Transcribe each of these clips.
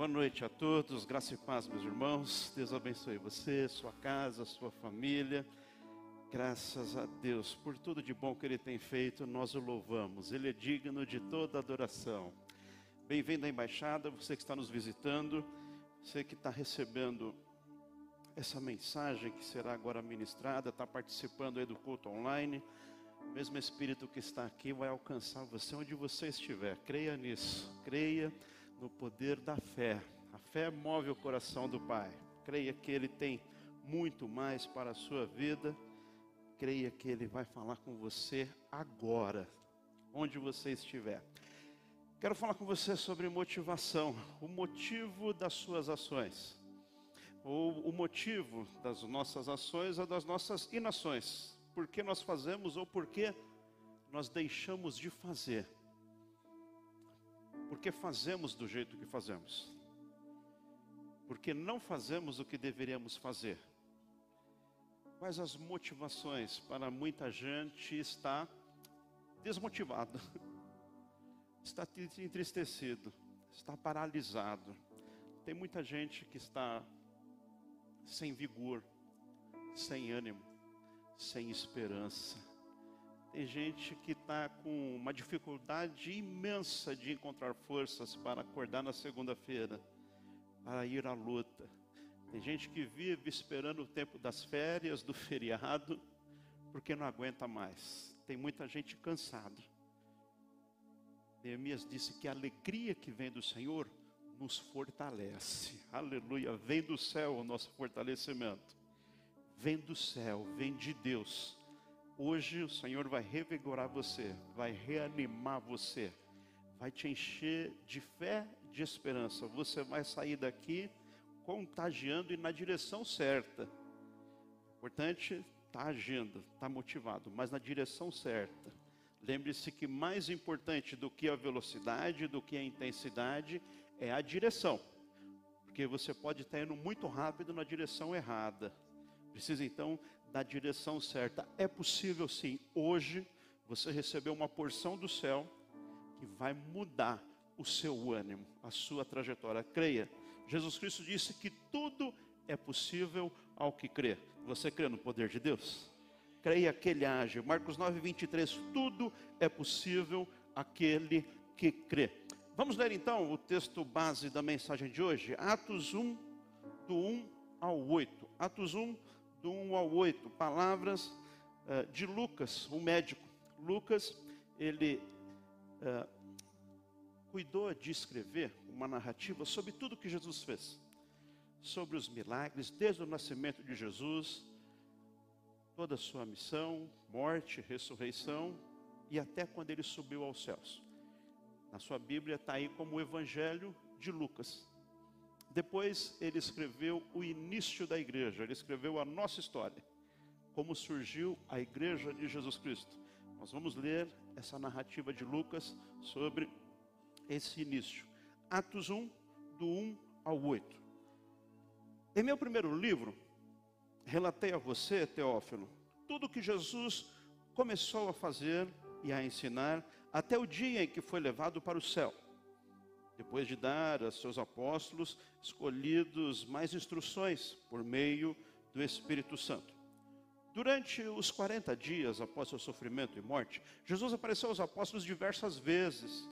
Boa noite a todos, graça e paz, meus irmãos. Deus abençoe você, sua casa, sua família. Graças a Deus por tudo de bom que Ele tem feito, nós o louvamos. Ele é digno de toda adoração. Bem-vindo à embaixada, você que está nos visitando, você que está recebendo essa mensagem que será agora ministrada, está participando aí do culto online. O mesmo Espírito que está aqui vai alcançar você onde você estiver. Creia nisso, creia no poder da fé. A fé move o coração do Pai. Creia que Ele tem muito mais para a sua vida. Creia que Ele vai falar com você agora, onde você estiver. Quero falar com você sobre motivação, o motivo das suas ações, ou o motivo das nossas ações ou das nossas inações. Por que nós fazemos ou por que nós deixamos de fazer porque fazemos do jeito que fazemos. Porque não fazemos o que deveríamos fazer. Quais as motivações para muita gente está desmotivado, está entristecido, está paralisado. Tem muita gente que está sem vigor, sem ânimo, sem esperança tem gente que está com uma dificuldade imensa de encontrar forças para acordar na segunda-feira, para ir à luta. Tem gente que vive esperando o tempo das férias, do feriado, porque não aguenta mais. Tem muita gente cansada. Neemias disse que a alegria que vem do Senhor nos fortalece. Aleluia. Vem do céu o nosso fortalecimento. Vem do céu, vem de Deus Hoje o Senhor vai revigorar você, vai reanimar você, vai te encher de fé, de esperança. Você vai sair daqui contagiando e na direção certa. Importante está agindo, está motivado, mas na direção certa. Lembre-se que mais importante do que a velocidade, do que a intensidade, é a direção. Porque você pode estar indo muito rápido na direção errada. Precisa então da direção certa. É possível sim, hoje, você receber uma porção do céu que vai mudar o seu ânimo, a sua trajetória. Creia. Jesus Cristo disse que tudo é possível ao que crê. Você crê no poder de Deus? Creia que Ele age. Marcos 9, 23. Tudo é possível aquele que crê. Vamos ler então o texto base da mensagem de hoje. Atos 1, do 1 ao 8. Atos 1, do 1 ao 8, palavras uh, de Lucas, o médico. Lucas, ele uh, cuidou de escrever uma narrativa sobre tudo que Jesus fez, sobre os milagres, desde o nascimento de Jesus, toda a sua missão, morte, ressurreição e até quando ele subiu aos céus. Na sua Bíblia está aí como o Evangelho de Lucas. Depois ele escreveu o início da igreja, ele escreveu a nossa história, como surgiu a igreja de Jesus Cristo. Nós vamos ler essa narrativa de Lucas sobre esse início. Atos 1, do 1 ao 8. Em meu primeiro livro, relatei a você, Teófilo, tudo que Jesus começou a fazer e a ensinar até o dia em que foi levado para o céu depois de dar a seus apóstolos escolhidos mais instruções por meio do Espírito Santo. Durante os 40 dias após seu sofrimento e morte, Jesus apareceu aos apóstolos diversas vezes.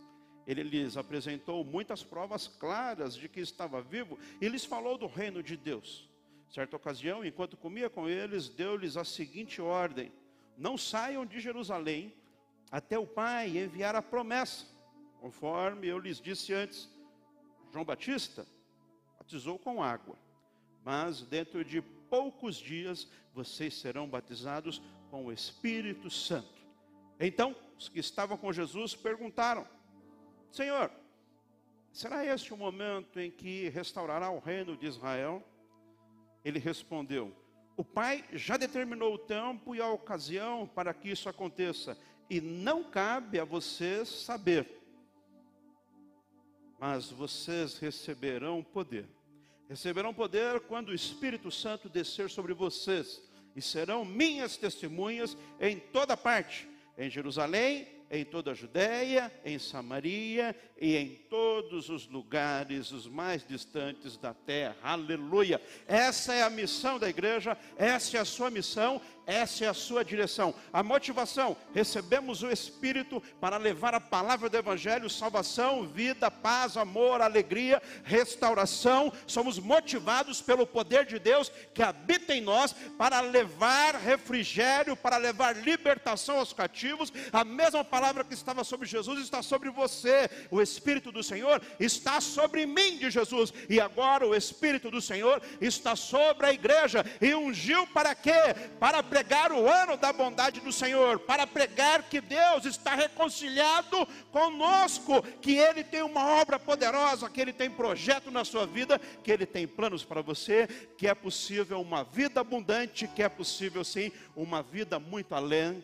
Ele lhes apresentou muitas provas claras de que estava vivo e lhes falou do reino de Deus. Certa ocasião, enquanto comia com eles, deu-lhes a seguinte ordem: Não saiam de Jerusalém até o Pai enviar a promessa Conforme eu lhes disse antes, João Batista batizou com água, mas dentro de poucos dias vocês serão batizados com o Espírito Santo. Então, os que estavam com Jesus perguntaram: Senhor, será este o momento em que restaurará o reino de Israel? Ele respondeu: O Pai já determinou o tempo e a ocasião para que isso aconteça, e não cabe a vocês saber mas vocês receberão poder. Receberão poder quando o Espírito Santo descer sobre vocês, e serão minhas testemunhas em toda parte, em Jerusalém, em toda a Judéia, em Samaria e em todos os lugares, os mais distantes da terra. Aleluia! Essa é a missão da igreja, essa é a sua missão, essa é a sua direção. A motivação: recebemos o Espírito para levar a palavra do Evangelho, salvação, vida, paz, amor, alegria, restauração. Somos motivados pelo poder de Deus que habita em nós para levar refrigério, para levar libertação aos cativos. A mesma palavra que estava sobre Jesus está sobre você. O Espírito do Senhor está sobre mim, de Jesus. E agora o Espírito do Senhor está sobre a igreja e ungiu para quê? Para pregar o ano da bondade do Senhor, para pregar que Deus está reconciliado conosco, que Ele tem uma obra poderosa, que Ele tem projeto na sua vida, que Ele tem planos para você, que é possível uma vida abundante, que é possível sim uma vida muito além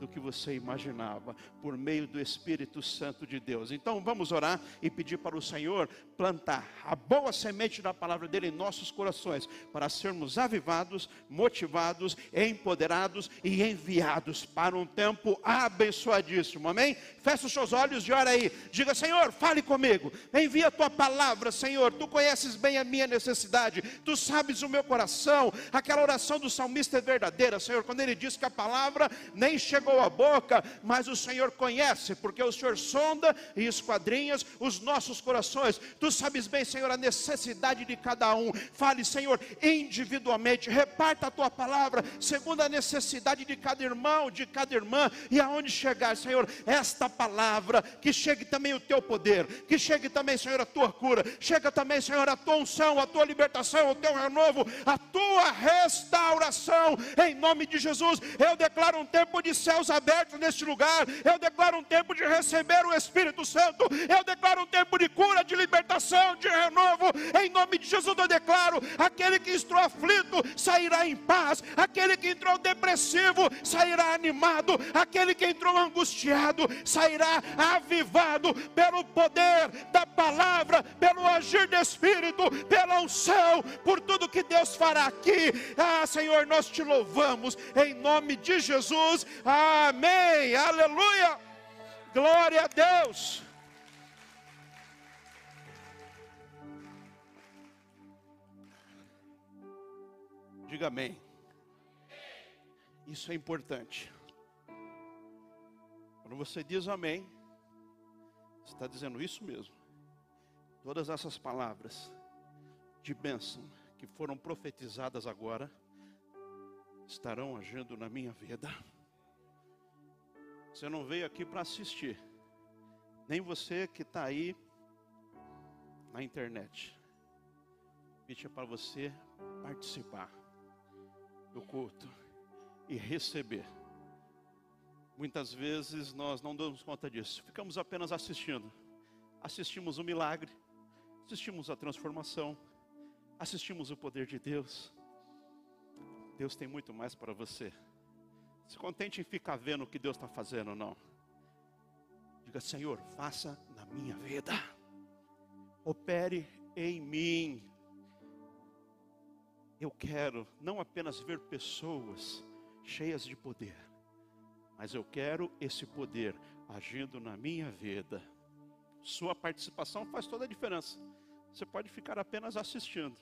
do que você imaginava, por meio do Espírito Santo de Deus. Então vamos orar e pedir para o Senhor plantar a boa semente da palavra dele em nossos corações, para sermos avivados, motivados, empoderados e enviados para um tempo abençoadíssimo. Amém? Feche os seus olhos e ora aí. Diga, Senhor, fale comigo. Envia a tua palavra, Senhor. Tu conheces bem a minha necessidade. Tu sabes o meu coração. Aquela oração do salmista é verdadeira, Senhor, quando ele diz que a palavra nem chegou à boca, mas o Senhor conhece, porque o Senhor sonda e esquadrinhas os nossos corações. Tu sabes bem, Senhor, a necessidade de cada um. Fale, Senhor, individualmente. Reparta a tua palavra segundo a necessidade de cada irmão, de cada irmã. E aonde chegar, Senhor, esta palavra, que chegue também o teu poder, que chegue também, Senhor, a tua cura, chega também, Senhor, a tua unção, a tua libertação, o teu renovo, a tua restauração, em nome de Jesus. Eu declaro um tempo de céus abertos neste lugar, eu declaro um tempo de receber o Espírito Santo, eu declaro um tempo de cura, de libertação, de renovo, em nome de Jesus. Eu declaro: aquele que entrou aflito sairá em paz, aquele que entrou depressivo sairá animado, aquele que entrou angustiado sairá avivado pelo poder da palavra, pelo agir do Espírito, pela unção, por tudo que Deus fará aqui. Ah, Senhor, nós te louvamos em nome de Jesus. Amém. Aleluia. Glória a Deus. Diga amém. Isso é importante. Quando você diz amém, você está dizendo isso mesmo. Todas essas palavras de bênção que foram profetizadas agora estarão agindo na minha vida. Você não veio aqui para assistir, nem você que está aí na internet. O convite é para você participar do culto e receber. Muitas vezes nós não damos conta disso, ficamos apenas assistindo. Assistimos o milagre, assistimos a transformação, assistimos o poder de Deus. Deus tem muito mais para você. Se contente em ficar vendo o que Deus está fazendo, não. Diga, Senhor, faça na minha vida, opere em mim. Eu quero não apenas ver pessoas cheias de poder, mas eu quero esse poder agindo na minha vida. Sua participação faz toda a diferença. Você pode ficar apenas assistindo,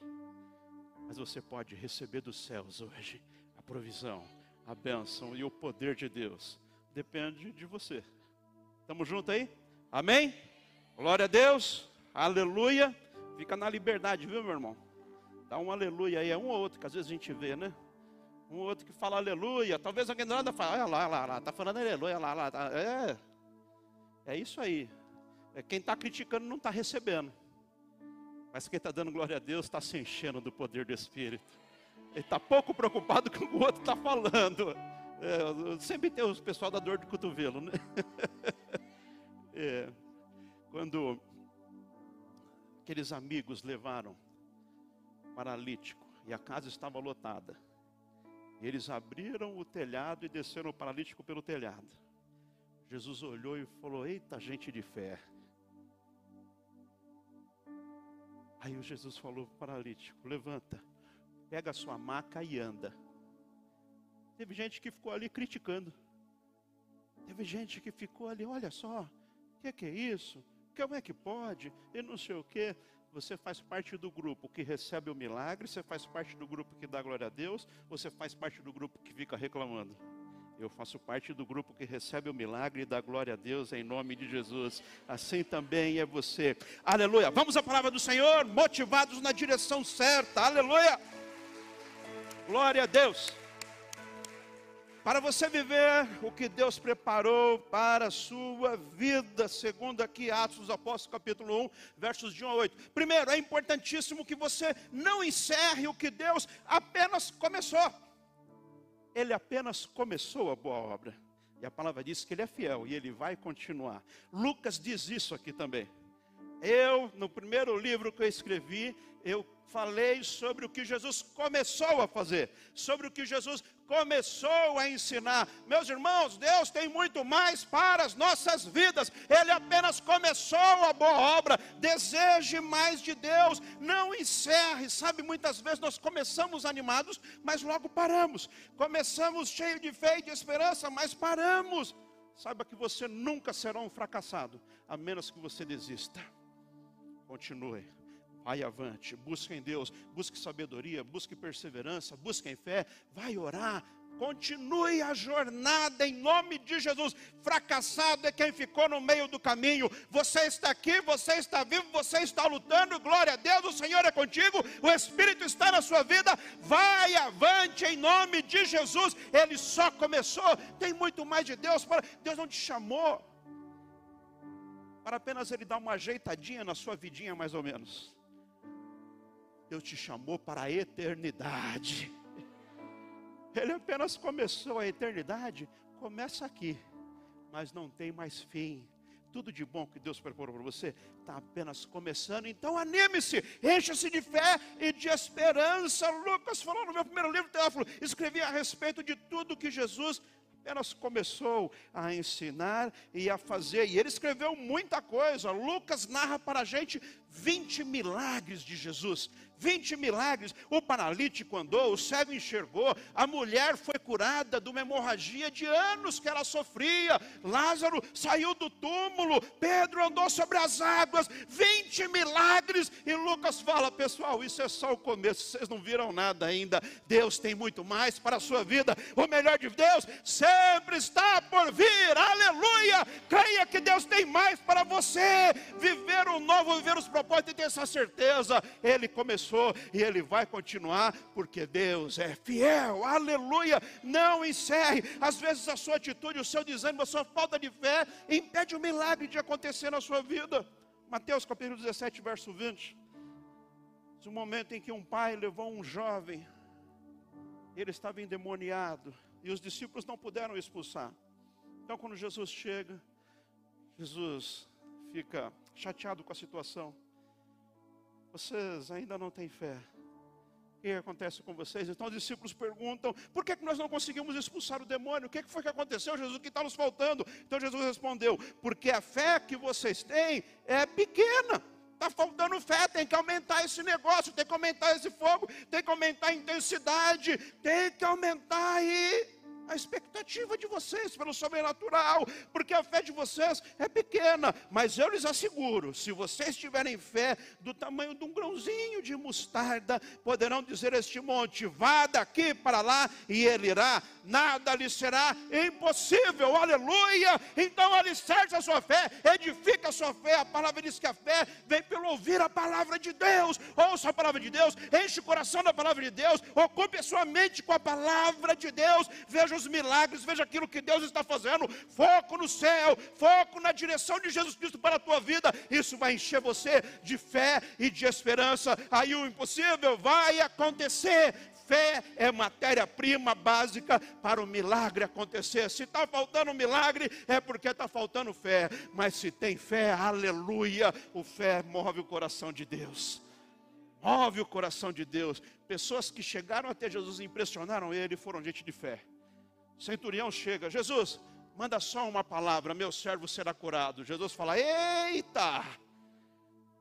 mas você pode receber dos céus hoje a provisão, a bênção e o poder de Deus. Depende de você. Estamos juntos aí? Amém? Glória a Deus. Aleluia. Fica na liberdade, viu, meu irmão? Dá um aleluia aí, é um ou outro que às vezes a gente vê, né? um outro que fala aleluia, talvez alguém nada fala, olha lá, lá, lá, tá falando aleluia, lá, lá, tá. é, é isso aí. É, quem está criticando não está recebendo, mas quem está dando glória a Deus está se enchendo do poder do Espírito. Ele está pouco preocupado com o que o outro está falando. É, sempre tem os pessoal da dor de cotovelo, né? É, quando aqueles amigos levaram paralítico e a casa estava lotada. Eles abriram o telhado e desceram o paralítico pelo telhado. Jesus olhou e falou: Eita, gente de fé. Aí o Jesus falou para o paralítico: Levanta, pega a sua maca e anda. Teve gente que ficou ali criticando. Teve gente que ficou ali, olha só, o que, que é isso? Como é que pode? E não sei o quê. Você faz parte do grupo que recebe o milagre, você faz parte do grupo que dá glória a Deus, você faz parte do grupo que fica reclamando. Eu faço parte do grupo que recebe o milagre e dá glória a Deus em nome de Jesus. Assim também é você. Aleluia. Vamos à palavra do Senhor, motivados na direção certa. Aleluia. Glória a Deus. Para você viver o que Deus preparou para a sua vida, segundo aqui Atos dos Apóstolos, capítulo 1, versos de 1 a 8. Primeiro, é importantíssimo que você não encerre o que Deus apenas começou. Ele apenas começou a boa obra. E a palavra diz que ele é fiel e ele vai continuar. Lucas diz isso aqui também. Eu, no primeiro livro que eu escrevi, eu falei sobre o que Jesus começou a fazer, sobre o que Jesus começou a ensinar. Meus irmãos, Deus tem muito mais para as nossas vidas. Ele apenas começou a boa obra. Deseje mais de Deus. Não encerre. Sabe, muitas vezes nós começamos animados, mas logo paramos. Começamos cheio de fé e de esperança, mas paramos. Saiba que você nunca será um fracassado, a menos que você desista. Continue vai avante, busque em Deus, busque sabedoria, busque perseverança, busque em fé, vai orar, continue a jornada em nome de Jesus. Fracassado é quem ficou no meio do caminho. Você está aqui, você está vivo, você está lutando. Glória a Deus, o Senhor é contigo, o Espírito está na sua vida. Vai avante em nome de Jesus. Ele só começou. Tem muito mais de Deus para Deus não te chamou para apenas ele dar uma ajeitadinha na sua vidinha mais ou menos. Deus te chamou para a eternidade. Ele apenas começou a eternidade, começa aqui, mas não tem mais fim. Tudo de bom que Deus preparou para você está apenas começando. Então anime-se, encha-se de fé e de esperança. Lucas falou no meu primeiro livro, Teófilo, escrevi a respeito de tudo que Jesus apenas começou a ensinar e a fazer. E ele escreveu muita coisa. Lucas narra para a gente 20 milagres de Jesus. 20 milagres. O paralítico andou, o cego enxergou, a mulher foi curada de uma hemorragia de anos que ela sofria. Lázaro saiu do túmulo, Pedro andou sobre as águas. 20 milagres. E Lucas fala: pessoal, isso é só o começo, vocês não viram nada ainda. Deus tem muito mais para a sua vida. O melhor de Deus sempre está por vir. Aleluia! Creia que Deus tem mais para você. Viver o novo, viver os propósitos e ter essa certeza. Ele começou começou e ele vai continuar, porque Deus é fiel, aleluia. Não encerre, às vezes a sua atitude, o seu desânimo, a sua falta de fé impede o milagre de acontecer na sua vida. Mateus capítulo 17, verso 20. O momento em que um pai levou um jovem, ele estava endemoniado, e os discípulos não puderam expulsar. Então, quando Jesus chega, Jesus fica chateado com a situação. Vocês ainda não têm fé. O que acontece com vocês? Então os discípulos perguntam: por que, que nós não conseguimos expulsar o demônio? O que, que foi que aconteceu, Jesus? O que está nos faltando? Então Jesus respondeu: porque a fé que vocês têm é pequena. Está faltando fé, tem que aumentar esse negócio, tem que aumentar esse fogo, tem que aumentar a intensidade, tem que aumentar aí a expectativa de vocês pelo sobrenatural, porque a fé de vocês é pequena, mas eu lhes asseguro: se vocês tiverem fé do tamanho de um grãozinho de mostarda, poderão dizer este monte: vá daqui para lá, e ele irá, nada lhe será impossível, aleluia. Então, alicerce a sua fé, edifica a sua fé. A palavra diz que a fé vem pelo ouvir a palavra de Deus, ouça a palavra de Deus, enche o coração da palavra de Deus, ocupe a sua mente com a palavra de Deus, veja os milagres, veja aquilo que Deus está fazendo. Foco no céu, foco na direção de Jesus Cristo para a tua vida. Isso vai encher você de fé e de esperança. Aí o impossível vai acontecer fé é matéria-prima básica para o milagre acontecer. Se está faltando milagre, é porque está faltando fé. Mas se tem fé, aleluia, o fé move o coração de Deus. Move o coração de Deus. Pessoas que chegaram até Jesus e impressionaram ele foram gente de fé centurião chega, Jesus, manda só uma palavra, meu servo será curado. Jesus fala: Eita!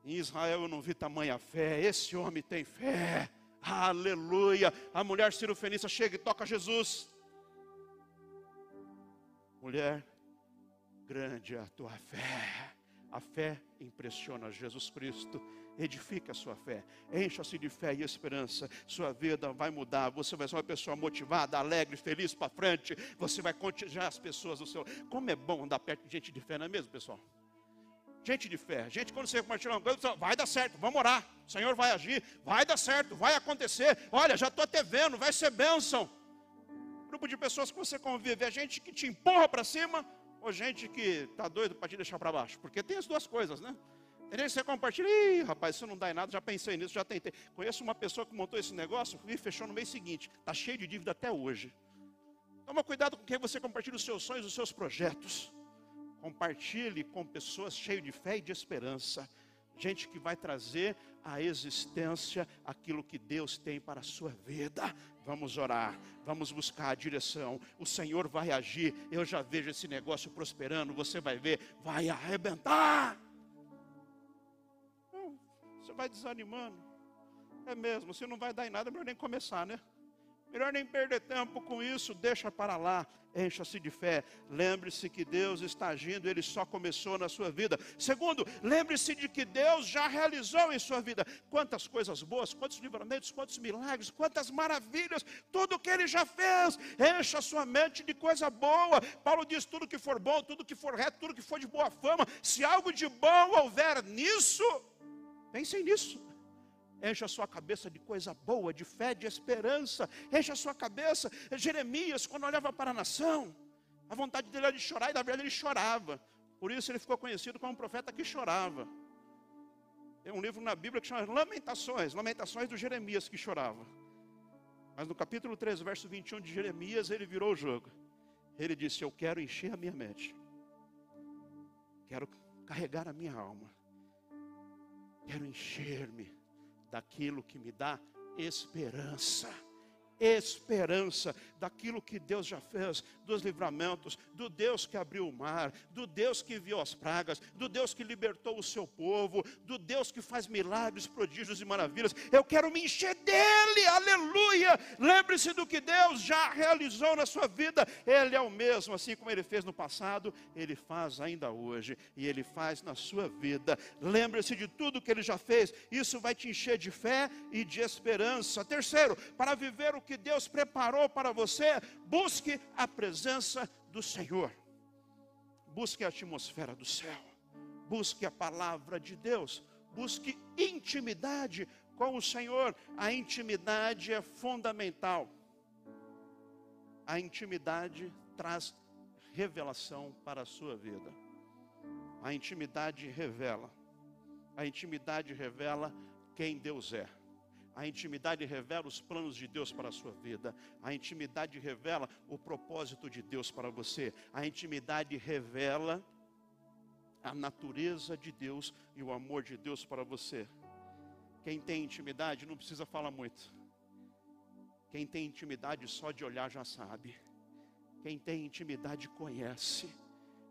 Em Israel eu não vi tamanha fé, esse homem tem fé. Aleluia! A mulher cirofenista chega e toca Jesus. Mulher, grande é a tua fé. A fé impressiona Jesus Cristo. Edifica a sua fé, encha-se de fé e esperança. Sua vida vai mudar. Você vai ser uma pessoa motivada, alegre, feliz para frente. Você vai contagiar as pessoas do seu. Como é bom andar perto de gente de fé, não é mesmo, pessoal? Gente de fé, gente, quando você compartilha uma coisa, vai dar certo, vamos orar. O Senhor vai agir, vai dar certo, vai acontecer. Olha, já estou até vendo, vai ser bênção. Grupo de pessoas que você convive, é gente que te empurra para cima, ou gente que está doido para te deixar para baixo. Porque tem as duas coisas, né? Que você compartilha, ih, rapaz, isso não dá em nada, já pensei nisso, já tentei. Conheço uma pessoa que montou esse negócio e fechou no mês seguinte. Está cheio de dívida até hoje. Toma cuidado com quem você compartilha os seus sonhos, os seus projetos. Compartilhe com pessoas cheias de fé e de esperança. Gente que vai trazer à existência aquilo que Deus tem para a sua vida. Vamos orar, vamos buscar a direção. O Senhor vai agir. Eu já vejo esse negócio prosperando. Você vai ver, vai arrebentar vai desanimando. É mesmo, se não vai dar em nada, melhor nem começar, né? Melhor nem perder tempo com isso, deixa para lá, encha-se de fé. Lembre-se que Deus está agindo, Ele só começou na sua vida. Segundo, lembre-se de que Deus já realizou em sua vida. Quantas coisas boas, quantos livramentos, quantos milagres, quantas maravilhas, tudo que Ele já fez. Encha sua mente de coisa boa. Paulo diz: tudo que for bom, tudo que for reto, tudo que for de boa fama. Se algo de bom houver nisso, Pensem nisso. Enche a sua cabeça de coisa boa, de fé, de esperança. Enche a sua cabeça. Jeremias, quando olhava para a nação, a vontade dele era de chorar, e na verdade ele chorava. Por isso ele ficou conhecido como um profeta que chorava. Tem um livro na Bíblia que chama Lamentações, Lamentações do Jeremias que chorava. Mas no capítulo 3, verso 21 de Jeremias, ele virou o jogo. Ele disse: Eu quero encher a minha mente, quero carregar a minha alma Quero encher-me daquilo que me dá esperança esperança daquilo que Deus já fez, dos livramentos, do Deus que abriu o mar, do Deus que viu as pragas, do Deus que libertou o seu povo, do Deus que faz milagres, prodígios e maravilhas. Eu quero me encher dele, aleluia! Lembre-se do que Deus já realizou na sua vida, Ele é o mesmo, assim como Ele fez no passado, Ele faz ainda hoje e Ele faz na sua vida. Lembre-se de tudo que Ele já fez, isso vai te encher de fé e de esperança. Terceiro, para viver o que Deus preparou para você, busque a presença do Senhor. Busque a atmosfera do céu. Busque a palavra de Deus. Busque intimidade com o Senhor. A intimidade é fundamental. A intimidade traz revelação para a sua vida. A intimidade revela. A intimidade revela quem Deus é. A intimidade revela os planos de Deus para a sua vida. A intimidade revela o propósito de Deus para você. A intimidade revela a natureza de Deus e o amor de Deus para você. Quem tem intimidade não precisa falar muito. Quem tem intimidade só de olhar já sabe. Quem tem intimidade conhece.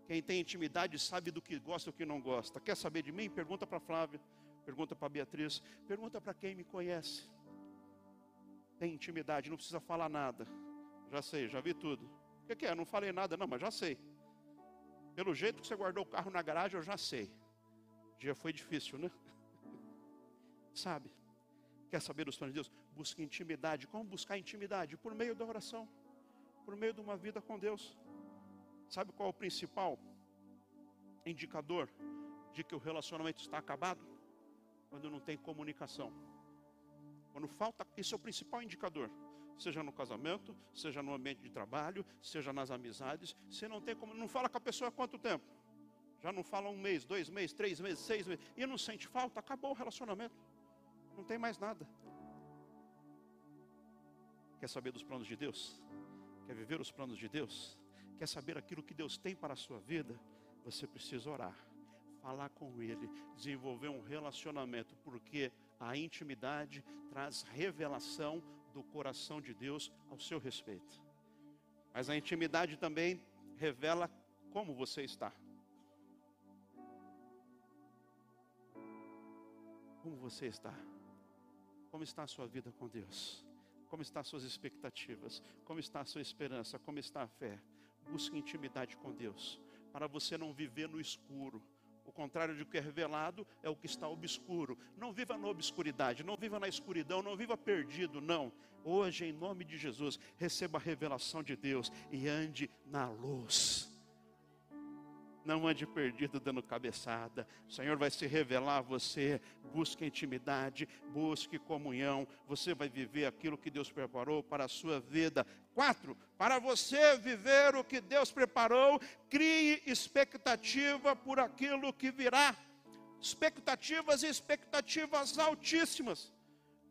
Quem tem intimidade sabe do que gosta e do que não gosta. Quer saber de mim? Pergunta para Flávia. Pergunta para Beatriz, pergunta para quem me conhece. Tem intimidade, não precisa falar nada. Já sei, já vi tudo. O que, que é? Não falei nada, não, mas já sei. Pelo jeito que você guardou o carro na garagem, eu já sei. O dia foi difícil, né? Sabe? Quer saber dos planos de Deus? Busque intimidade. Como buscar intimidade? Por meio da oração. Por meio de uma vida com Deus. Sabe qual é o principal indicador de que o relacionamento está acabado? Quando não tem comunicação. Quando falta, esse é o principal indicador. Seja no casamento, seja no ambiente de trabalho, seja nas amizades. Você não tem como, não fala com a pessoa há quanto tempo? Já não fala um mês, dois meses, três meses, seis meses. E não sente falta, acabou o relacionamento. Não tem mais nada. Quer saber dos planos de Deus? Quer viver os planos de Deus? Quer saber aquilo que Deus tem para a sua vida? Você precisa orar falar com Ele, desenvolver um relacionamento, porque a intimidade traz revelação do coração de Deus ao seu respeito. Mas a intimidade também revela como você está. Como você está? Como está a sua vida com Deus? Como estão as suas expectativas? Como está a sua esperança? Como está a fé? Busque intimidade com Deus para você não viver no escuro. O contrário de que é revelado é o que está obscuro. Não viva na obscuridade, não viva na escuridão, não viva perdido, não. Hoje, em nome de Jesus, receba a revelação de Deus e ande na luz. Não ande perdido dando cabeçada. O Senhor vai se revelar a você. Busque intimidade, busque comunhão. Você vai viver aquilo que Deus preparou para a sua vida. Quatro, para você viver o que Deus preparou, crie expectativa por aquilo que virá. Expectativas e expectativas altíssimas.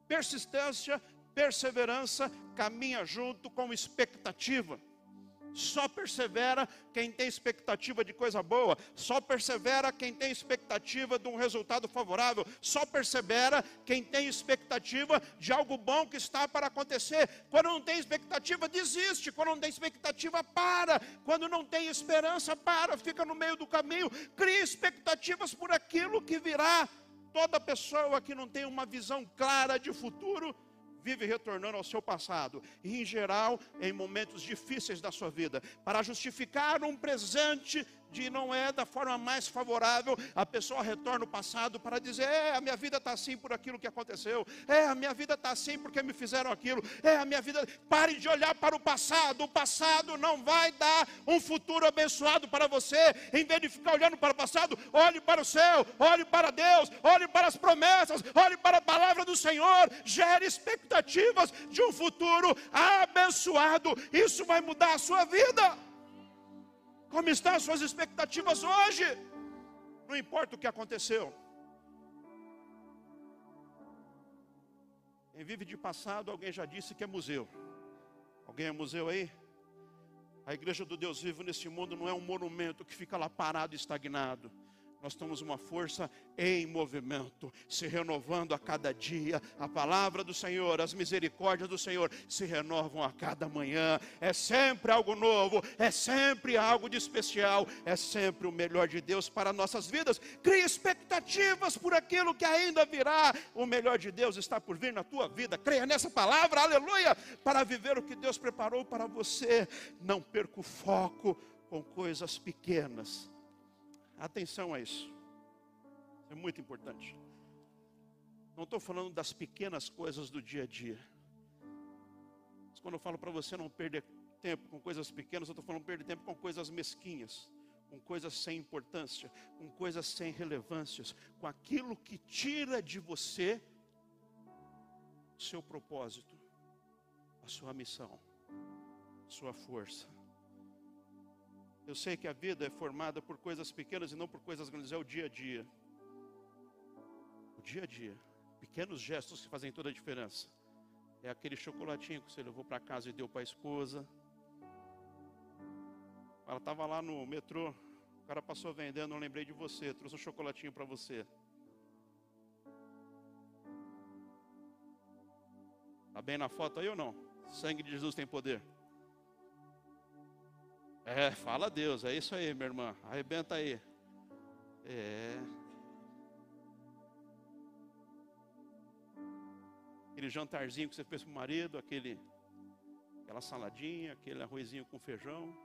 Persistência, perseverança caminha junto com expectativa. Só persevera quem tem expectativa de coisa boa, só persevera quem tem expectativa de um resultado favorável, só persevera quem tem expectativa de algo bom que está para acontecer. Quando não tem expectativa, desiste. Quando não tem expectativa, para. Quando não tem esperança, para, fica no meio do caminho. Cria expectativas por aquilo que virá. Toda pessoa que não tem uma visão clara de futuro, vive retornando ao seu passado, e em geral em momentos difíceis da sua vida, para justificar um presente de não é da forma mais favorável, a pessoa retorna ao passado para dizer: é, a minha vida está assim por aquilo que aconteceu, é, a minha vida está assim porque me fizeram aquilo, é, a minha vida. Pare de olhar para o passado, o passado não vai dar um futuro abençoado para você, em vez de ficar olhando para o passado, olhe para o céu, olhe para Deus, olhe para as promessas, olhe para a palavra do Senhor, gere expectativas de um futuro abençoado, isso vai mudar a sua vida. Como estão as suas expectativas hoje? Não importa o que aconteceu. Quem vive de passado, alguém já disse que é museu. Alguém é museu aí? A igreja do Deus vivo nesse mundo não é um monumento que fica lá parado estagnado nós temos uma força em movimento, se renovando a cada dia. A palavra do Senhor, as misericórdias do Senhor se renovam a cada manhã. É sempre algo novo, é sempre algo de especial, é sempre o melhor de Deus para nossas vidas. Crie expectativas por aquilo que ainda virá. O melhor de Deus está por vir na tua vida. Creia nessa palavra, aleluia, para viver o que Deus preparou para você. Não perca o foco com coisas pequenas Atenção a isso. É muito importante. Não estou falando das pequenas coisas do dia a dia. Mas quando eu falo para você não perder tempo com coisas pequenas, eu estou falando perder tempo com coisas mesquinhas, com coisas sem importância, com coisas sem relevâncias, com aquilo que tira de você o seu propósito, a sua missão, a sua força. Eu sei que a vida é formada por coisas pequenas e não por coisas grandes, é o dia a dia. O dia a dia. Pequenos gestos que fazem toda a diferença. É aquele chocolatinho que você levou para casa e deu para a esposa. Ela estava lá no metrô, o cara passou vendendo, eu lembrei de você, trouxe um chocolatinho para você. Está bem na foto aí ou não? Sangue de Jesus tem poder. É, fala Deus, é isso aí, minha irmã. Arrebenta aí. É. Aquele jantarzinho que você fez para o marido, aquele, aquela saladinha, aquele arrozinho com feijão,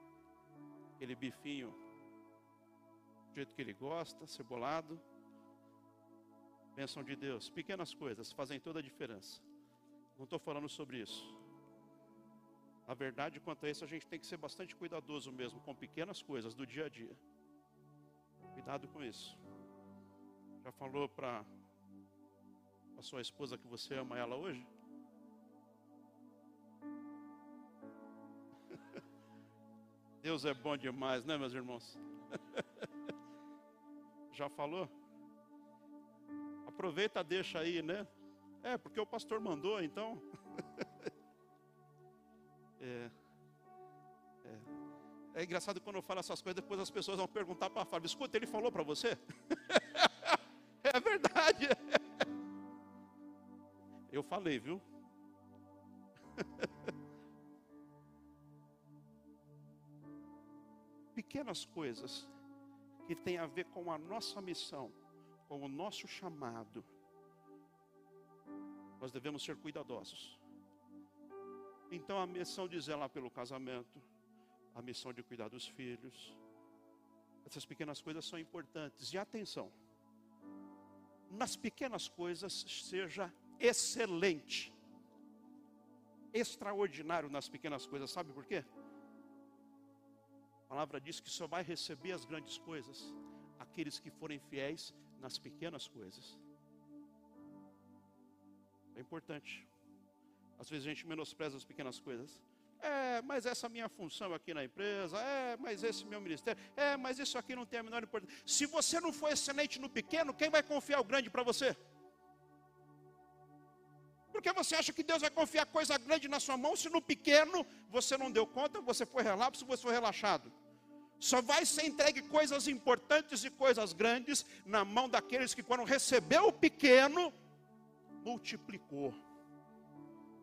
aquele bifinho do jeito que ele gosta, cebolado. Bênção de Deus. Pequenas coisas fazem toda a diferença. Não estou falando sobre isso. A verdade quanto a isso, a gente tem que ser bastante cuidadoso mesmo com pequenas coisas do dia a dia. Cuidado com isso. Já falou para a sua esposa que você ama ela hoje? Deus é bom demais, né, meus irmãos? Já falou? Aproveita, deixa aí, né? É, porque o pastor mandou, então. É, é, é engraçado quando eu falo essas coisas, depois as pessoas vão perguntar para Fábio: escuta, ele falou para você? é verdade. Eu falei, viu? Pequenas coisas que têm a ver com a nossa missão, com o nosso chamado, nós devemos ser cuidadosos. Então a missão de zelar pelo casamento, a missão de cuidar dos filhos, Essas pequenas coisas são importantes. E atenção, nas pequenas coisas seja excelente, extraordinário nas pequenas coisas, sabe por quê? A palavra diz que só vai receber as grandes coisas aqueles que forem fiéis nas pequenas coisas. É importante. Às vezes a gente menospreza as pequenas coisas. É, mas essa minha função aqui na empresa, é, mas esse meu ministério, é, mas isso aqui não tem a menor importância. Se você não for excelente no pequeno, quem vai confiar o grande para você? Porque você acha que Deus vai confiar coisa grande na sua mão se no pequeno você não deu conta, você foi relapso, você foi relaxado. Só vai ser entregue coisas importantes e coisas grandes na mão daqueles que, quando recebeu o pequeno, multiplicou,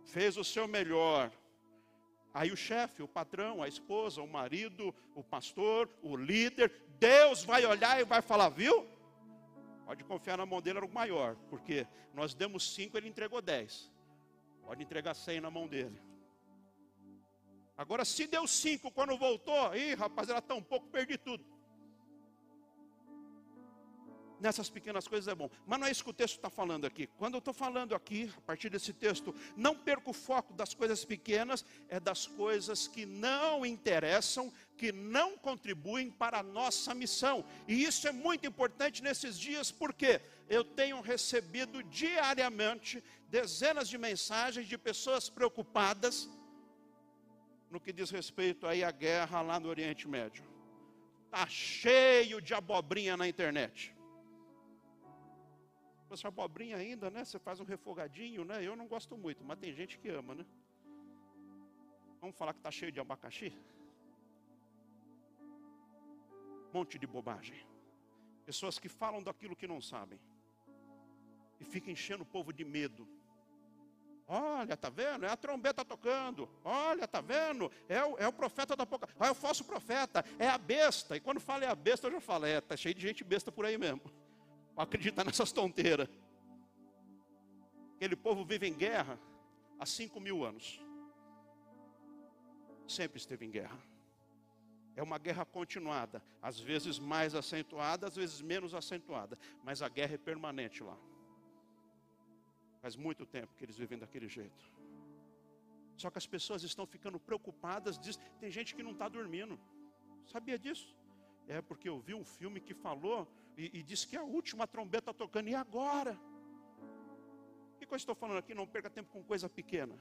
fez o seu melhor. Aí o chefe, o patrão, a esposa, o marido, o pastor, o líder, Deus vai olhar e vai falar, viu? Pode confiar na mão dele, era o maior, porque nós demos cinco, ele entregou dez. Pode entregar cem na mão dele. Agora, se deu cinco quando voltou, ih, rapaz, era tão pouco, perdi tudo. Nessas pequenas coisas é bom. Mas não é isso que o texto está falando aqui. Quando eu estou falando aqui, a partir desse texto, não perca o foco das coisas pequenas, é das coisas que não interessam, que não contribuem para a nossa missão. E isso é muito importante nesses dias, porque eu tenho recebido diariamente dezenas de mensagens de pessoas preocupadas no que diz respeito aí à guerra lá no Oriente Médio. Está cheio de abobrinha na internet. Você abobrinha ainda, né? Você faz um refogadinho, né? Eu não gosto muito, mas tem gente que ama, né? Vamos falar que está cheio de abacaxi? Monte de bobagem. Pessoas que falam daquilo que não sabem. E ficam enchendo o povo de medo. Olha, tá vendo? É a trombeta tocando. Olha, tá vendo? É o, é o profeta da boca. Ah, é o falso profeta. É a besta. E quando fala é a besta, eu já falo, é, tá cheio de gente besta por aí mesmo. Para acreditar nessas tonteiras. Aquele povo vive em guerra há cinco mil anos. Sempre esteve em guerra. É uma guerra continuada, às vezes mais acentuada, às vezes menos acentuada, mas a guerra é permanente lá. Faz muito tempo que eles vivem daquele jeito. Só que as pessoas estão ficando preocupadas. Diz, tem gente que não está dormindo. Sabia disso? É porque eu vi um filme que falou e, e disse que a última trombeta tocando. E agora? O que eu estou falando aqui? Não perca tempo com coisa pequena.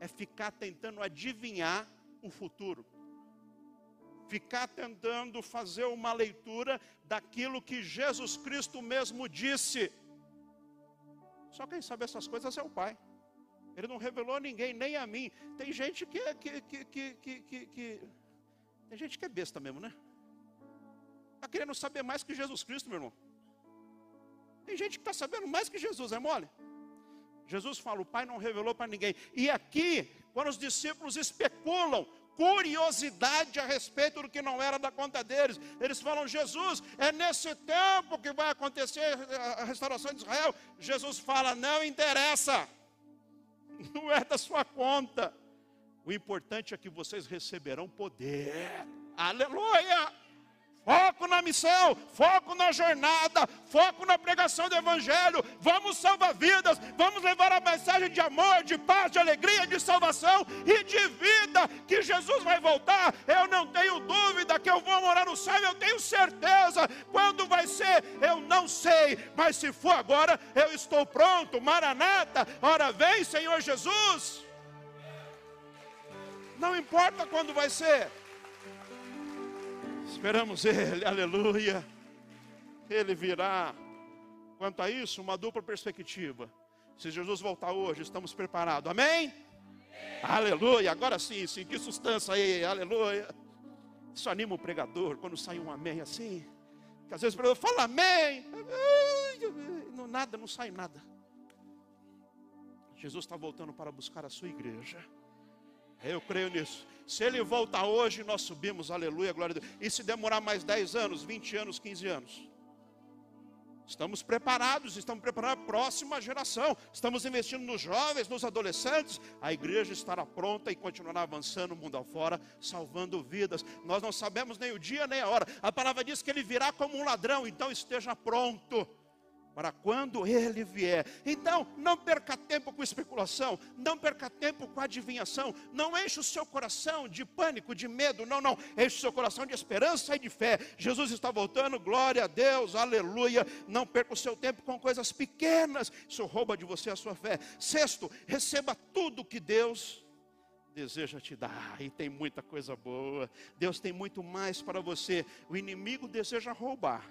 É ficar tentando adivinhar o futuro. Ficar tentando fazer uma leitura daquilo que Jesus Cristo mesmo disse só quem sabe essas coisas é o Pai. Ele não revelou a ninguém, nem a mim. Tem gente que é que, que, que, que, que tem gente que é besta mesmo, né? Está querendo saber mais que Jesus Cristo, meu irmão. Tem gente que está sabendo mais que Jesus, é mole? Jesus fala, o Pai não revelou para ninguém. E aqui, quando os discípulos especulam curiosidade a respeito do que não era da conta deles. Eles falam: Jesus, é nesse tempo que vai acontecer a restauração de Israel. Jesus fala: não interessa, não é da sua conta. O importante é que vocês receberão poder. Aleluia! Foco na missão, foco na jornada, foco na pregação do Evangelho. Vamos salvar vidas, vamos levar a mensagem de amor, de paz, de alegria, de salvação e de vida. Que Jesus vai voltar. Eu não tenho dúvida que eu vou morar no céu, eu tenho certeza. Quando vai ser, eu não sei, mas se for agora, eu estou pronto. Maranata, ora vem, Senhor Jesus. Não importa quando vai ser. Esperamos Ele, aleluia. Ele virá. Quanto a isso, uma dupla perspectiva. Se Jesus voltar hoje, estamos preparados. Amém? Amém? Aleluia. Agora sim, sim. Que sustância aí, aleluia. Isso anima o pregador quando sai um amém assim. Que às vezes o pregador fala amém. Não, nada, não sai nada. Jesus está voltando para buscar a sua igreja. Eu creio nisso. Se ele voltar hoje, nós subimos, aleluia, glória a Deus. E se demorar mais 10 anos, 20 anos, 15 anos? Estamos preparados, estamos preparando a próxima geração. Estamos investindo nos jovens, nos adolescentes. A igreja estará pronta e continuará avançando o mundo afora, salvando vidas. Nós não sabemos nem o dia nem a hora. A palavra diz que ele virá como um ladrão, então esteja pronto para quando ele vier. Então, não perca tempo com especulação, não perca tempo com adivinhação, não enche o seu coração de pânico, de medo, não, não, enche o seu coração de esperança e de fé. Jesus está voltando, glória a Deus, aleluia. Não perca o seu tempo com coisas pequenas, isso rouba de você a sua fé. Sexto, receba tudo que Deus deseja te dar, e tem muita coisa boa. Deus tem muito mais para você. O inimigo deseja roubar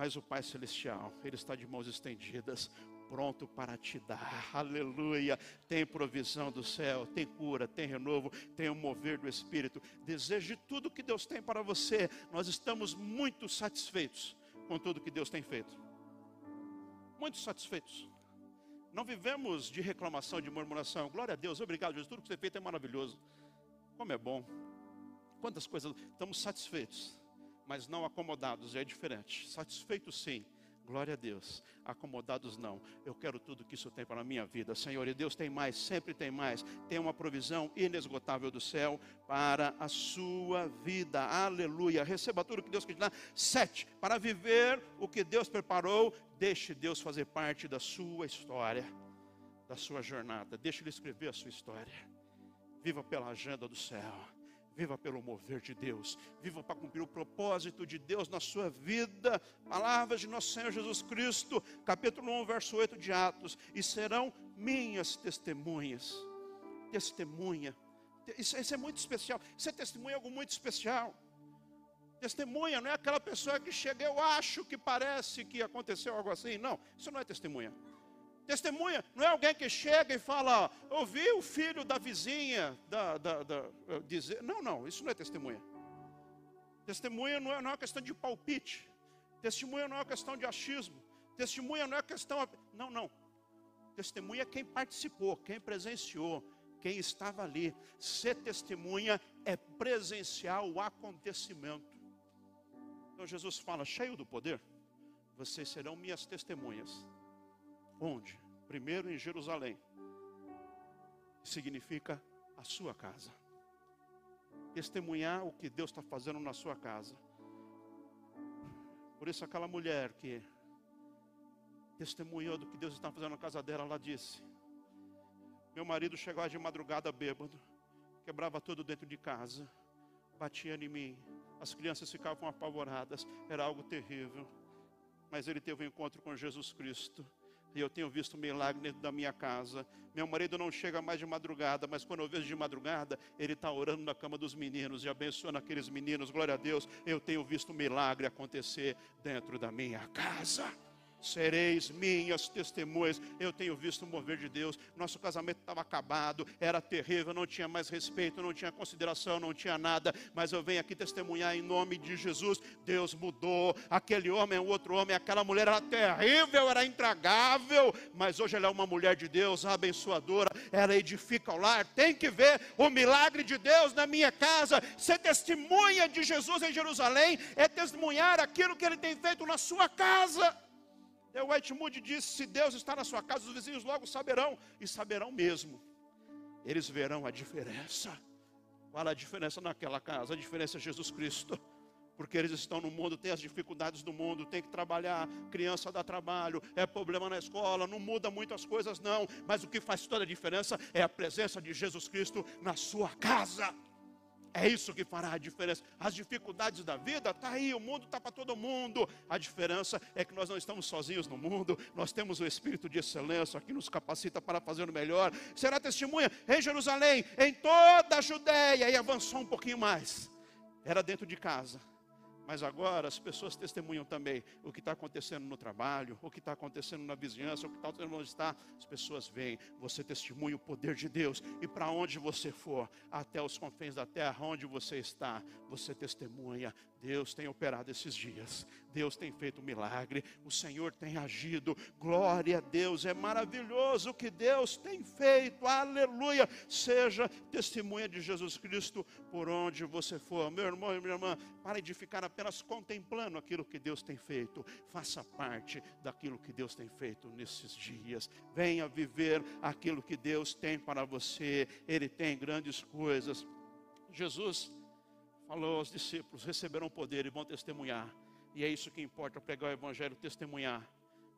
mas o Pai Celestial, Ele está de mãos estendidas, pronto para te dar, aleluia. Tem provisão do céu, tem cura, tem renovo, tem o mover do Espírito. Deseje tudo que Deus tem para você. Nós estamos muito satisfeitos com tudo que Deus tem feito. Muito satisfeitos. Não vivemos de reclamação, de murmuração. Glória a Deus, obrigado, Jesus. Tudo que você fez é maravilhoso. Como é bom. Quantas coisas. Estamos satisfeitos mas não acomodados, é diferente. Satisfeitos sim, glória a Deus. Acomodados não. Eu quero tudo que isso tem para a minha vida, Senhor. E Deus tem mais, sempre tem mais. Tem uma provisão inesgotável do céu para a sua vida. Aleluia. Receba tudo que Deus quer te dar. Sete, para viver o que Deus preparou, deixe Deus fazer parte da sua história, da sua jornada. Deixe Ele escrever a sua história. Viva pela agenda do céu Viva pelo mover de Deus. Viva para cumprir o propósito de Deus na sua vida. Palavras de nosso Senhor Jesus Cristo, capítulo 1, verso 8 de Atos. E serão minhas testemunhas. Testemunha. Isso, isso é muito especial. Isso é testemunha algo muito especial. Testemunha não é aquela pessoa que chega, eu acho que parece que aconteceu algo assim. Não, isso não é testemunha. Testemunha não é alguém que chega e fala, ouvi o filho da vizinha da, da, da, eh, dizer. Não, não, isso não é testemunha. Testemunha não é, não é uma questão de palpite. Testemunha não é uma questão de achismo. Testemunha não é questão. Não, não. Testemunha é quem participou, quem presenciou, quem estava ali. Ser testemunha é presenciar o acontecimento. Então Jesus fala, cheio do poder, vocês serão minhas testemunhas Onde? Primeiro em Jerusalém. Significa a sua casa. Testemunhar o que Deus está fazendo na sua casa. Por isso, aquela mulher que testemunhou do que Deus está fazendo na casa dela, ela disse: Meu marido chegava de madrugada bêbado, quebrava tudo dentro de casa, batia em mim, as crianças ficavam apavoradas, era algo terrível. Mas ele teve um encontro com Jesus Cristo e eu tenho visto um milagre dentro da minha casa. Meu marido não chega mais de madrugada, mas quando eu vejo de madrugada, ele está orando na cama dos meninos e abençoando aqueles meninos. Glória a Deus, eu tenho visto um milagre acontecer dentro da minha casa sereis minhas testemunhas. Eu tenho visto o mover de Deus. Nosso casamento estava acabado, era terrível, não tinha mais respeito, não tinha consideração, não tinha nada. Mas eu venho aqui testemunhar em nome de Jesus. Deus mudou. Aquele homem é outro homem, aquela mulher era terrível, era intragável. Mas hoje ela é uma mulher de Deus, abençoadora. Ela edifica o lar. Tem que ver o milagre de Deus na minha casa. Ser testemunha de Jesus em Jerusalém é testemunhar aquilo que ele tem feito na sua casa. O White Moody disse: se Deus está na sua casa, os vizinhos logo saberão, e saberão mesmo. Eles verão a diferença. Qual a diferença naquela casa? A diferença é Jesus Cristo. Porque eles estão no mundo, tem as dificuldades do mundo, tem que trabalhar, criança dá trabalho, é problema na escola, não muda muitas coisas, não. Mas o que faz toda a diferença é a presença de Jesus Cristo na sua casa. É isso que fará a diferença. As dificuldades da vida, está aí, o mundo está para todo mundo. A diferença é que nós não estamos sozinhos no mundo, nós temos o Espírito de excelência que nos capacita para fazer o melhor. Será testemunha em Jerusalém, em toda a Judéia, e avançou um pouquinho mais. Era dentro de casa. Mas agora as pessoas testemunham também o que está acontecendo no trabalho, o que está acontecendo na vizinhança, o que está acontecendo onde está. As pessoas veem, você testemunha o poder de Deus. E para onde você for, até os confins da terra, onde você está, você testemunha Deus tem operado esses dias. Deus tem feito um milagre. O Senhor tem agido. Glória a Deus. É maravilhoso o que Deus tem feito. Aleluia. Seja testemunha de Jesus Cristo por onde você for. Meu irmão e minha irmã, pare de ficar apenas contemplando aquilo que Deus tem feito. Faça parte daquilo que Deus tem feito nesses dias. Venha viver aquilo que Deus tem para você. Ele tem grandes coisas. Jesus falou aos discípulos: receberão poder e vão testemunhar. E é isso que importa: pregar o Evangelho, testemunhar.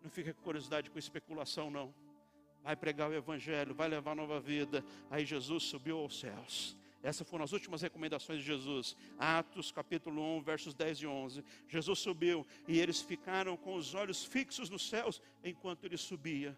Não fica com curiosidade com especulação, não. Vai pregar o Evangelho, vai levar nova vida. Aí Jesus subiu aos céus. Essas foram as últimas recomendações de Jesus. Atos capítulo 1, versos 10 e 11. Jesus subiu e eles ficaram com os olhos fixos nos céus enquanto ele subia.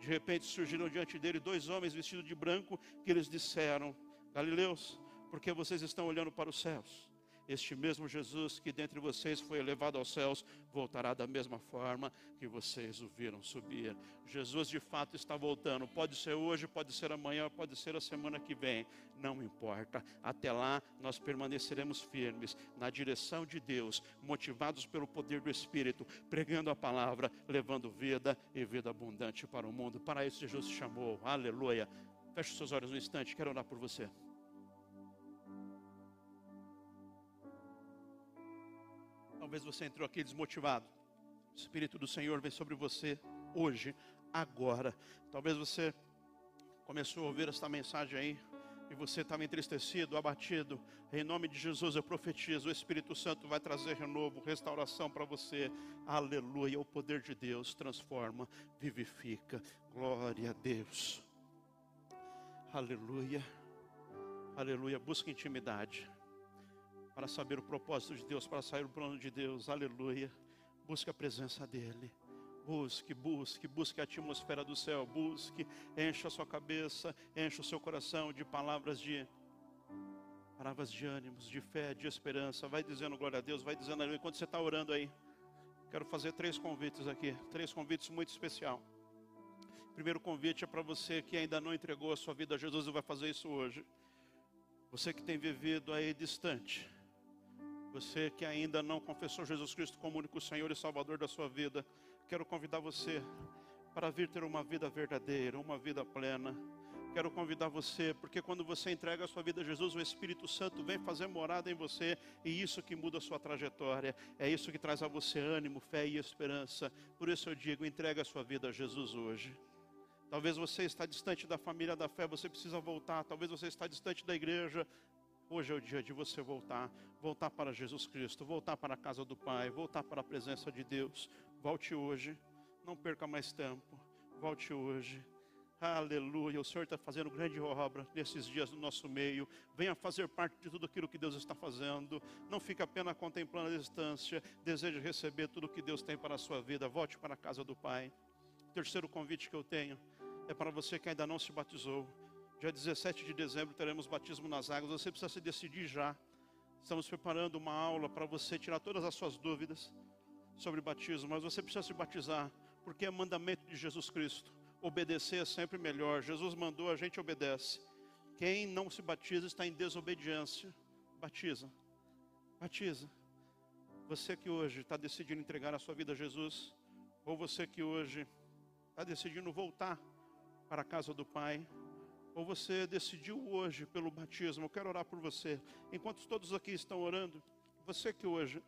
De repente surgiram diante dele dois homens vestidos de branco que eles disseram: Galileus, porque vocês estão olhando para os céus. Este mesmo Jesus que dentre vocês foi elevado aos céus, voltará da mesma forma que vocês o viram subir. Jesus de fato está voltando. Pode ser hoje, pode ser amanhã, pode ser a semana que vem. Não importa. Até lá nós permaneceremos firmes na direção de Deus, motivados pelo poder do Espírito, pregando a palavra, levando vida e vida abundante para o mundo. Para isso Jesus chamou. Aleluia. Feche seus olhos um instante, quero orar por você. Talvez você entrou aqui desmotivado. O Espírito do Senhor vem sobre você hoje, agora. Talvez você começou a ouvir esta mensagem aí e você estava entristecido, abatido. Em nome de Jesus eu profetizo: o Espírito Santo vai trazer renovo, restauração para você. Aleluia. O poder de Deus transforma, vivifica. Glória a Deus. Aleluia. Aleluia. Busca intimidade para saber o propósito de Deus, para sair do plano de Deus. Aleluia. Busque a presença dEle. Busque, busque, busque a atmosfera do céu. Busque, encha a sua cabeça, encha o seu coração de palavras de palavras de ânimos, de fé, de esperança. Vai dizendo glória a Deus, vai dizendo aleluia. Enquanto você está orando aí, quero fazer três convites aqui, três convites muito especial. Primeiro convite é para você que ainda não entregou a sua vida a Jesus e vai fazer isso hoje. Você que tem vivido aí distante, você que ainda não confessou Jesus Cristo como único Senhor e Salvador da sua vida, quero convidar você para vir ter uma vida verdadeira, uma vida plena. Quero convidar você, porque quando você entrega a sua vida a Jesus, o Espírito Santo vem fazer morada em você, e isso que muda a sua trajetória, é isso que traz a você ânimo, fé e esperança. Por isso eu digo, entrega a sua vida a Jesus hoje. Talvez você está distante da família da fé, você precisa voltar. Talvez você está distante da igreja, Hoje é o dia de você voltar, voltar para Jesus Cristo, voltar para a casa do Pai, voltar para a presença de Deus. Volte hoje, não perca mais tempo. Volte hoje. Aleluia. O Senhor está fazendo grande obra nesses dias no nosso meio. Venha fazer parte de tudo aquilo que Deus está fazendo. Não fique apenas contemplando a distância. Deseje receber tudo que Deus tem para a sua vida. Volte para a casa do Pai. O terceiro convite que eu tenho é para você que ainda não se batizou. Dia 17 de dezembro teremos batismo nas águas. Você precisa se decidir já. Estamos preparando uma aula para você tirar todas as suas dúvidas sobre batismo, mas você precisa se batizar, porque é mandamento de Jesus Cristo. Obedecer é sempre melhor. Jesus mandou, a gente obedece. Quem não se batiza está em desobediência. Batiza. Batiza. Você que hoje está decidindo entregar a sua vida a Jesus, ou você que hoje está decidindo voltar para a casa do Pai, ou você decidiu hoje pelo batismo, eu quero orar por você. Enquanto todos aqui estão orando, você que hoje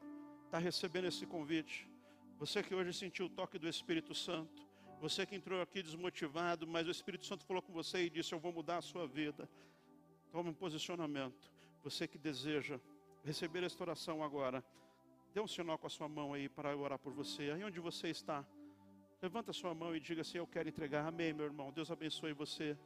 está recebendo esse convite, você que hoje sentiu o toque do Espírito Santo, você que entrou aqui desmotivado, mas o Espírito Santo falou com você e disse: Eu vou mudar a sua vida. Tome um posicionamento. Você que deseja receber esta oração agora, dê um sinal com a sua mão aí para eu orar por você. Aí onde você está, levanta a sua mão e diga assim: Eu quero entregar. Amém, meu irmão. Deus abençoe você.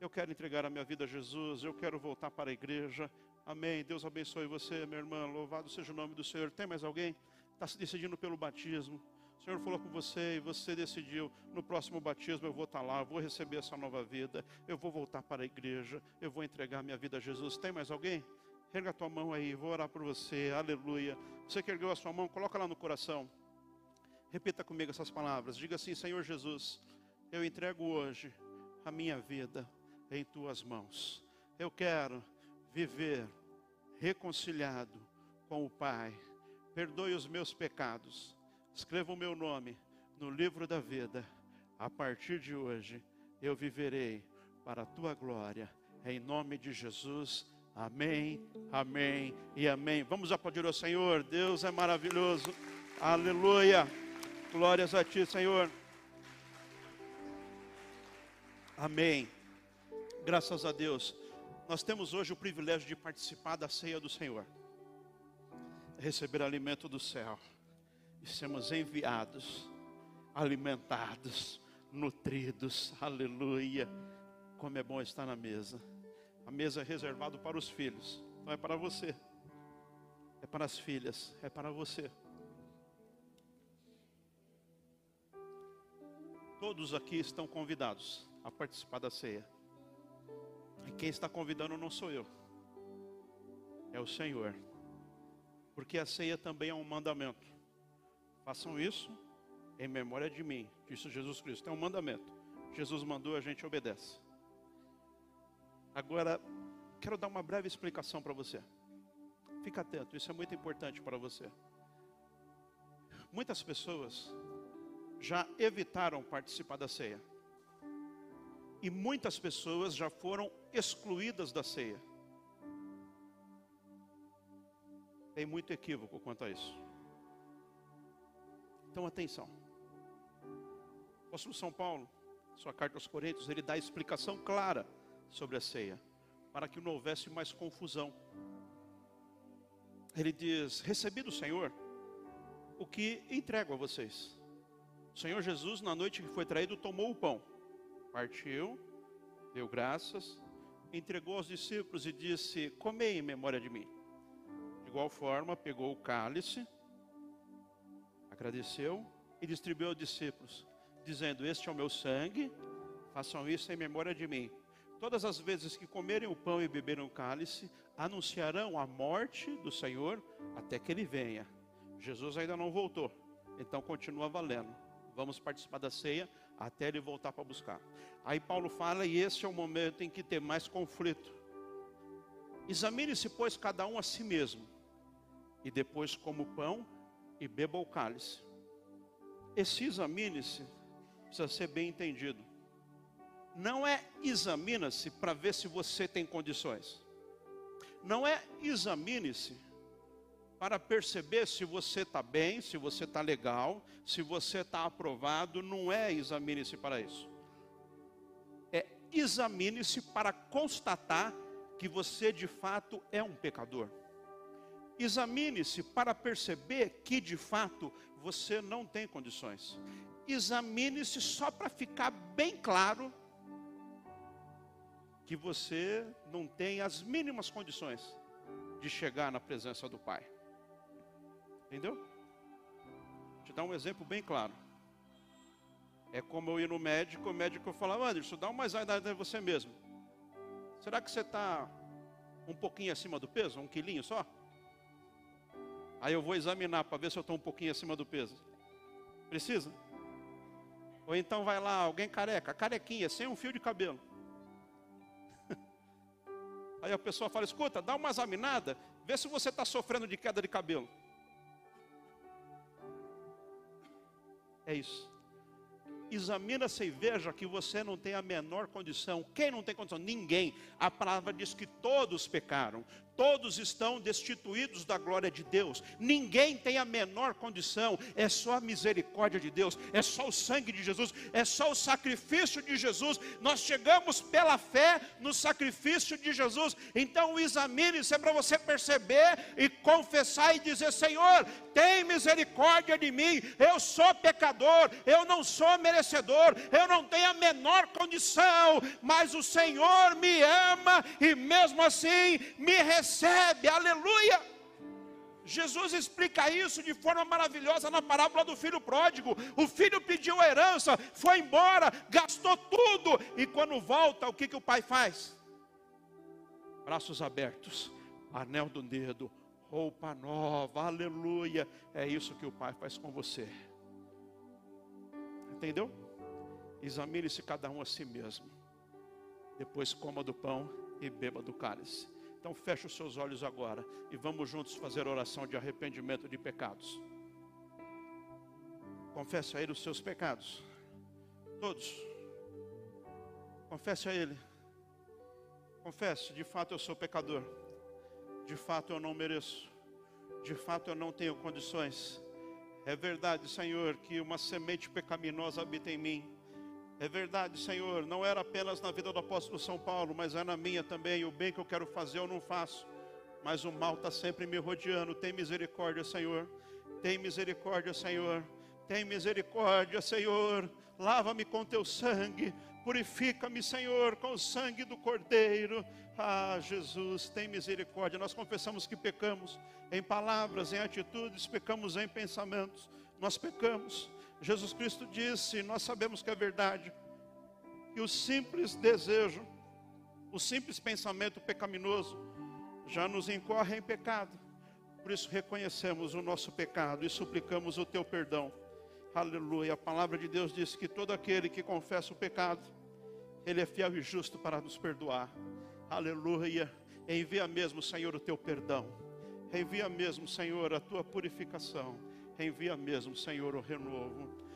Eu quero entregar a minha vida a Jesus, eu quero voltar para a igreja. Amém. Deus abençoe você, minha irmã. Louvado seja o nome do Senhor. Tem mais alguém? Está se decidindo pelo batismo. O Senhor falou com você e você decidiu, no próximo batismo eu vou estar lá, eu vou receber essa nova vida, eu vou voltar para a igreja, eu vou entregar minha vida a Jesus. Tem mais alguém? Erga a tua mão aí, vou orar por você, aleluia. Você que ergueu a sua mão, coloca lá no coração. Repita comigo essas palavras. Diga assim: Senhor Jesus, eu entrego hoje a minha vida em tuas mãos. Eu quero viver reconciliado com o Pai. perdoe os meus pecados, escreva o meu nome no livro da vida. A partir de hoje, eu viverei para a tua glória, em nome de Jesus. Amém, amém e amém. Vamos aplaudir ao Senhor, Deus é maravilhoso, aleluia, glórias a Ti, Senhor. Amém, graças a Deus. Nós temos hoje o privilégio de participar da ceia do Senhor, receber alimento do céu e sermos enviados, alimentados, nutridos, aleluia. Como é bom estar na mesa. A mesa é reservada para os filhos, não é para você, é para as filhas, é para você. Todos aqui estão convidados a participar da ceia. Quem está convidando não sou eu, é o Senhor. Porque a ceia também é um mandamento. Façam isso em memória de mim, disse Jesus Cristo. É um mandamento. Jesus mandou, a gente obedece. Agora, quero dar uma breve explicação para você. Fica atento, isso é muito importante para você. Muitas pessoas já evitaram participar da ceia. E muitas pessoas já foram excluídas da ceia. Tem muito equívoco quanto a isso. Então atenção. O apóstolo São Paulo, sua carta aos Coríntios, ele dá explicação clara sobre a ceia, para que não houvesse mais confusão. Ele diz: Recebi do Senhor o que entrego a vocês. O Senhor Jesus, na noite que foi traído, tomou o pão partiu, deu graças, entregou aos discípulos e disse: Comei em memória de mim. De igual forma, pegou o cálice, agradeceu e distribuiu aos discípulos, dizendo: Este é o meu sangue, façam isso em memória de mim. Todas as vezes que comerem o pão e beberem o cálice, anunciarão a morte do Senhor até que ele venha. Jesus ainda não voltou, então continua valendo. Vamos participar da ceia até ele voltar para buscar. Aí Paulo fala, e esse é o momento em que tem mais conflito. Examine-se, pois, cada um a si mesmo, e depois coma o pão e beba o cálice. Esse examine-se precisa ser bem entendido. Não é examina-se para ver se você tem condições. Não é examine-se para perceber se você está bem, se você está legal, se você está aprovado, não é examine-se para isso. É examine-se para constatar que você de fato é um pecador. Examine-se para perceber que de fato você não tem condições. Examine-se só para ficar bem claro que você não tem as mínimas condições de chegar na presença do Pai. Entendeu? Vou te dar um exemplo bem claro. É como eu ir no médico, o médico fala, Anderson, dá uma idade de você mesmo. Será que você está um pouquinho acima do peso? Um quilinho só? Aí eu vou examinar para ver se eu estou um pouquinho acima do peso. Precisa? Ou então vai lá, alguém careca, carequinha, sem um fio de cabelo. Aí a pessoa fala, escuta, dá uma examinada, vê se você está sofrendo de queda de cabelo. É isso. Examina-se e veja que você não tem a menor condição. Quem não tem condição? Ninguém. A palavra diz que todos pecaram, todos estão destituídos da glória de Deus. Ninguém tem a menor condição. É só a misericórdia de Deus, é só o sangue de Jesus, é só o sacrifício de Jesus. Nós chegamos pela fé no sacrifício de Jesus. Então examine-se é para você perceber e confessar e dizer: Senhor, tem misericórdia de mim. Eu sou pecador, eu não sou merecedor, eu não tenho a menor condição, mas o Senhor me ama e mesmo assim me recebe recebe, aleluia. Jesus explica isso de forma maravilhosa na parábola do filho pródigo. O filho pediu a herança, foi embora, gastou tudo, e quando volta, o que, que o pai faz? Braços abertos, anel do dedo, roupa nova, aleluia. É isso que o pai faz com você. Entendeu? Examine-se cada um a si mesmo. Depois coma do pão e beba do cálice. Então feche os seus olhos agora e vamos juntos fazer oração de arrependimento de pecados. Confesse a Ele os seus pecados. Todos. Confesse a Ele. Confesse, de fato eu sou pecador. De fato eu não mereço. De fato eu não tenho condições. É verdade, Senhor, que uma semente pecaminosa habita em mim. É verdade, Senhor, não era apenas na vida do apóstolo São Paulo, mas é na minha também. O bem que eu quero fazer eu não faço, mas o mal está sempre me rodeando. Tem misericórdia, Senhor. Tem misericórdia, Senhor. Tem misericórdia, Senhor. Lava-me com teu sangue. Purifica-me, Senhor, com o sangue do Cordeiro. Ah, Jesus, tem misericórdia. Nós confessamos que pecamos em palavras, em atitudes, pecamos em pensamentos. Nós pecamos. Jesus Cristo disse, nós sabemos que é verdade, que o simples desejo, o simples pensamento pecaminoso já nos incorre em pecado. Por isso reconhecemos o nosso pecado e suplicamos o teu perdão. Aleluia. A palavra de Deus diz que todo aquele que confessa o pecado, ele é fiel e justo para nos perdoar. Aleluia. Envia mesmo, Senhor, o teu perdão. Envia mesmo, Senhor, a tua purificação. Envia mesmo, Senhor, o renovo.